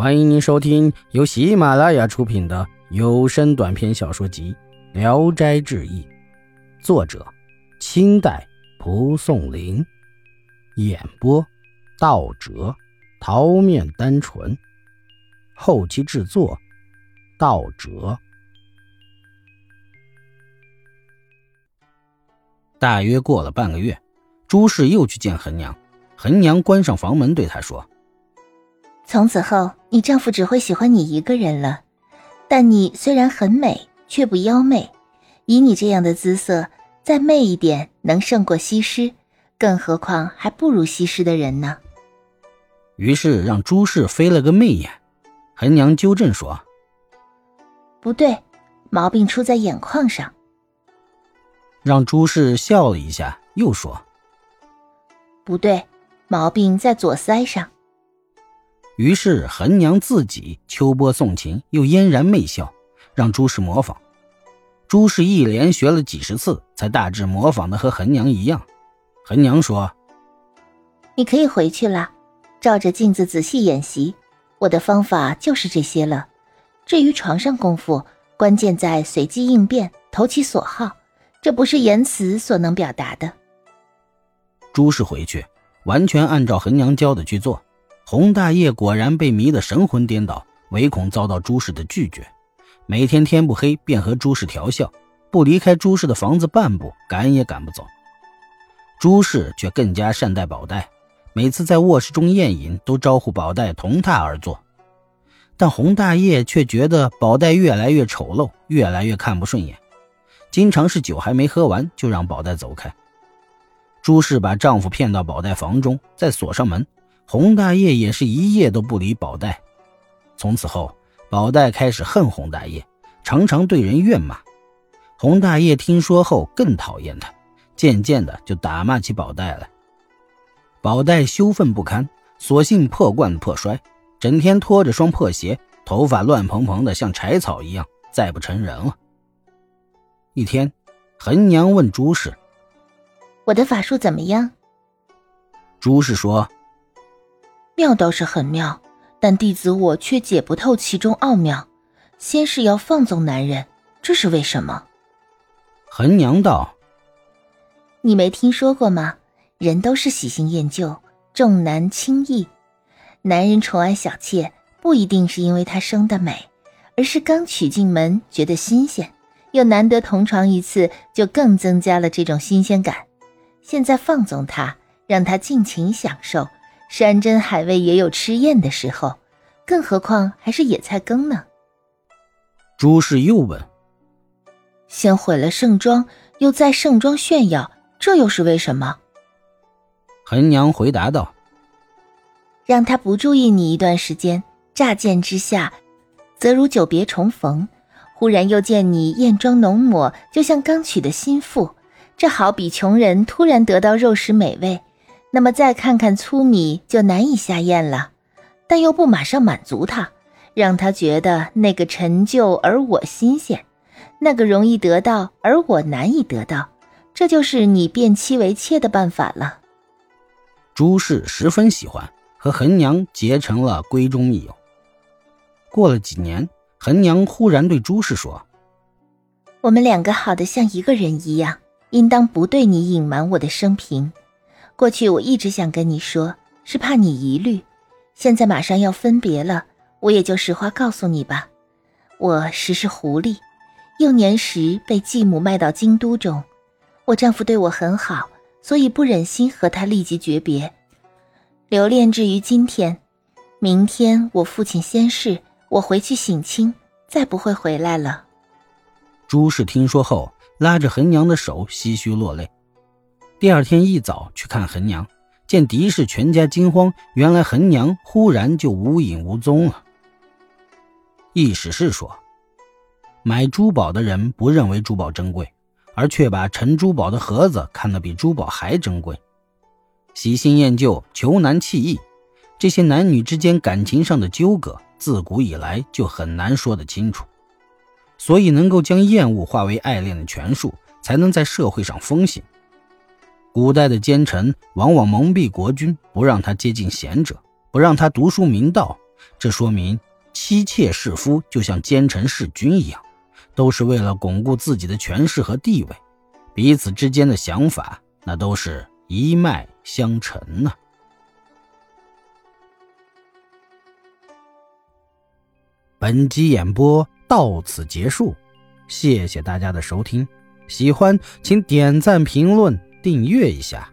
欢迎您收听由喜马拉雅出品的有声短篇小说集《聊斋志异》，作者：清代蒲松龄，演播：道哲、桃面单纯，后期制作：道哲。大约过了半个月，朱氏又去见恒娘，恒娘关上房门，对他说。从此后，你丈夫只会喜欢你一个人了。但你虽然很美，却不妖媚。以你这样的姿色，再媚一点，能胜过西施，更何况还不如西施的人呢？于是让朱氏飞了个媚眼。恒娘纠正说：“不对，毛病出在眼眶上。”让朱氏笑了一下，又说：“不对，毛病在左腮上。”于是，恒娘自己秋波送情，又嫣然媚笑，让朱氏模仿。朱氏一连学了几十次，才大致模仿的和恒娘一样。恒娘说：“你可以回去了，照着镜子仔细演习。我的方法就是这些了。至于床上功夫，关键在随机应变，投其所好，这不是言辞所能表达的。”朱氏回去，完全按照恒娘教的去做。洪大业果然被迷得神魂颠倒，唯恐遭到朱氏的拒绝，每天天不黑便和朱氏调笑，不离开朱氏的房子半步，赶也赶不走。朱氏却更加善待宝黛，每次在卧室中宴饮，都招呼宝黛同榻而坐。但洪大业却觉得宝黛越来越丑陋，越来越看不顺眼，经常是酒还没喝完，就让宝黛走开。朱氏把丈夫骗到宝黛房中，再锁上门。洪大业也是一夜都不理宝黛，从此后，宝黛开始恨洪大业，常常对人怨骂。洪大业听说后更讨厌他，渐渐的就打骂起宝黛来。宝黛羞愤不堪，索性破罐子破摔，整天拖着双破鞋，头发乱蓬蓬的，像柴草一样，再不成人了。一天，恒娘问朱氏：“我的法术怎么样？”朱氏说。妙倒是很妙，但弟子我却解不透其中奥妙。先是要放纵男人，这是为什么？恒娘道：“你没听说过吗？人都是喜新厌旧，重男轻义。男人宠爱小妾，不一定是因为她生得美，而是刚娶进门觉得新鲜，又难得同床一次，就更增加了这种新鲜感。现在放纵她，让她尽情享受。”山珍海味也有吃厌的时候，更何况还是野菜羹呢？朱氏又问：“先毁了盛装，又再盛装炫耀，这又是为什么？”恒娘回答道：“让他不注意你一段时间，乍见之下，则如久别重逢；忽然又见你艳妆浓抹，就像刚娶的新妇，这好比穷人突然得到肉食美味。”那么再看看粗米就难以下咽了，但又不马上满足他，让他觉得那个陈旧而我新鲜，那个容易得到而我难以得到，这就是你变妻为妾的办法了。朱氏十分喜欢，和恒娘结成了闺中密友。过了几年，恒娘忽然对朱氏说：“我们两个好的像一个人一样，应当不对你隐瞒我的生平。”过去我一直想跟你说，是怕你疑虑。现在马上要分别了，我也就实话告诉你吧。我实是狐狸，幼年时被继母卖到京都中。我丈夫对我很好，所以不忍心和他立即诀别，留恋至于今天。明天我父亲先逝，我回去省亲，再不会回来了。朱氏听说后，拉着恒娘的手，唏嘘落泪。第二天一早去看恒娘，见狄氏全家惊慌，原来恒娘忽然就无影无踪了。意思是说，买珠宝的人不认为珠宝珍贵，而却把盛珠宝的盒子看得比珠宝还珍贵。喜新厌旧、求男弃义，这些男女之间感情上的纠葛，自古以来就很难说得清楚。所以，能够将厌恶化为爱恋的权术，才能在社会上风行。古代的奸臣往往蒙蔽国君，不让他接近贤者，不让他读书明道，这说明妻妾弑夫就像奸臣弑君一样，都是为了巩固自己的权势和地位，彼此之间的想法那都是一脉相承呢。本集演播到此结束，谢谢大家的收听，喜欢请点赞、评论、订阅一下。